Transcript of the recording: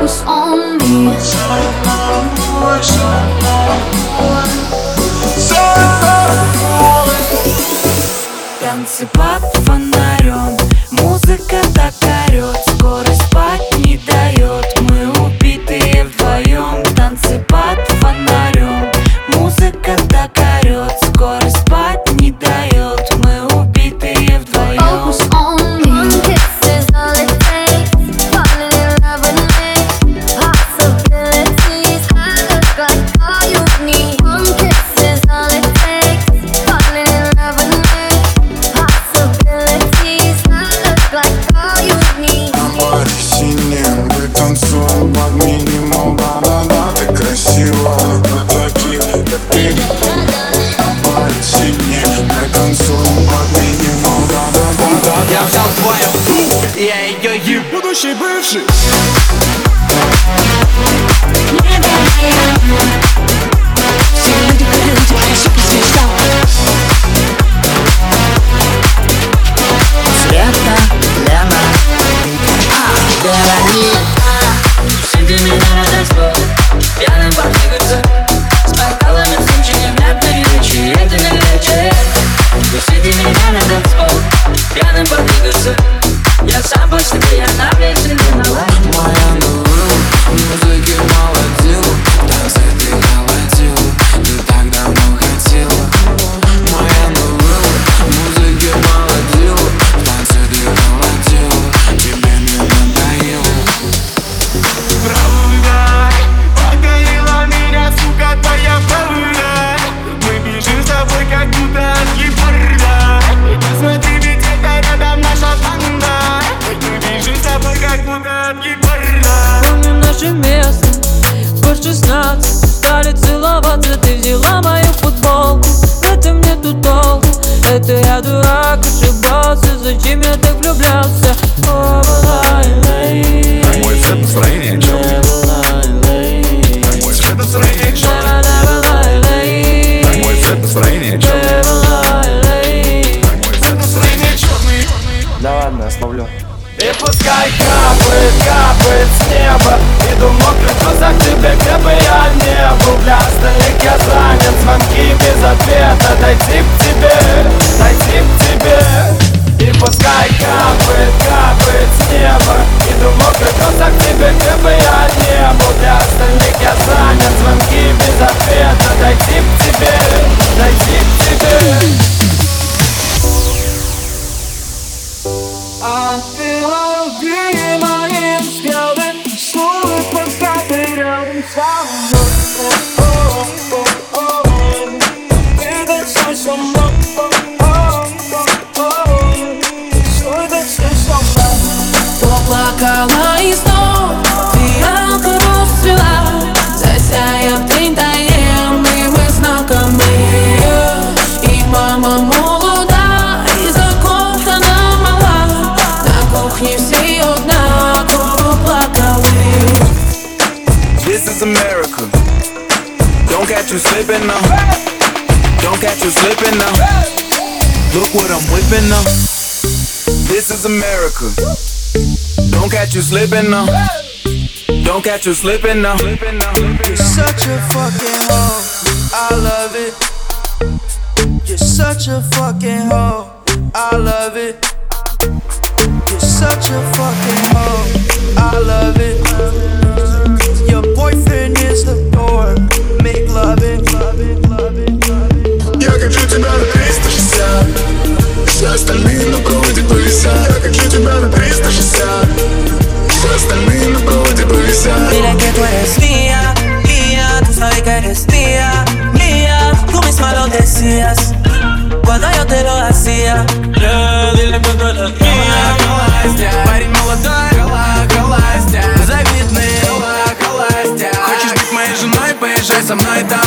focus on me. танцуем под него Я взял твою, я ее еб. Будущий бывший. больше места. Больше 16 Стали целоваться, ты взяла мою футболку. В этом нету толку Это я дурак, ошибался Зачем я так влюблялся? Мой цвет настроения, чел. Мой цвет настроения, чел. Да ладно, оставлю. И пускай капает, капает This is America. Don't catch you slipping now Don't catch you slipping now Look what I'm whipping now This is America. Don't catch you slipping now Don't catch you slipping now You're such a fucking hoe. I love it. You're such a fucking hoe. I love it such a fucking hoe. I love it. i might die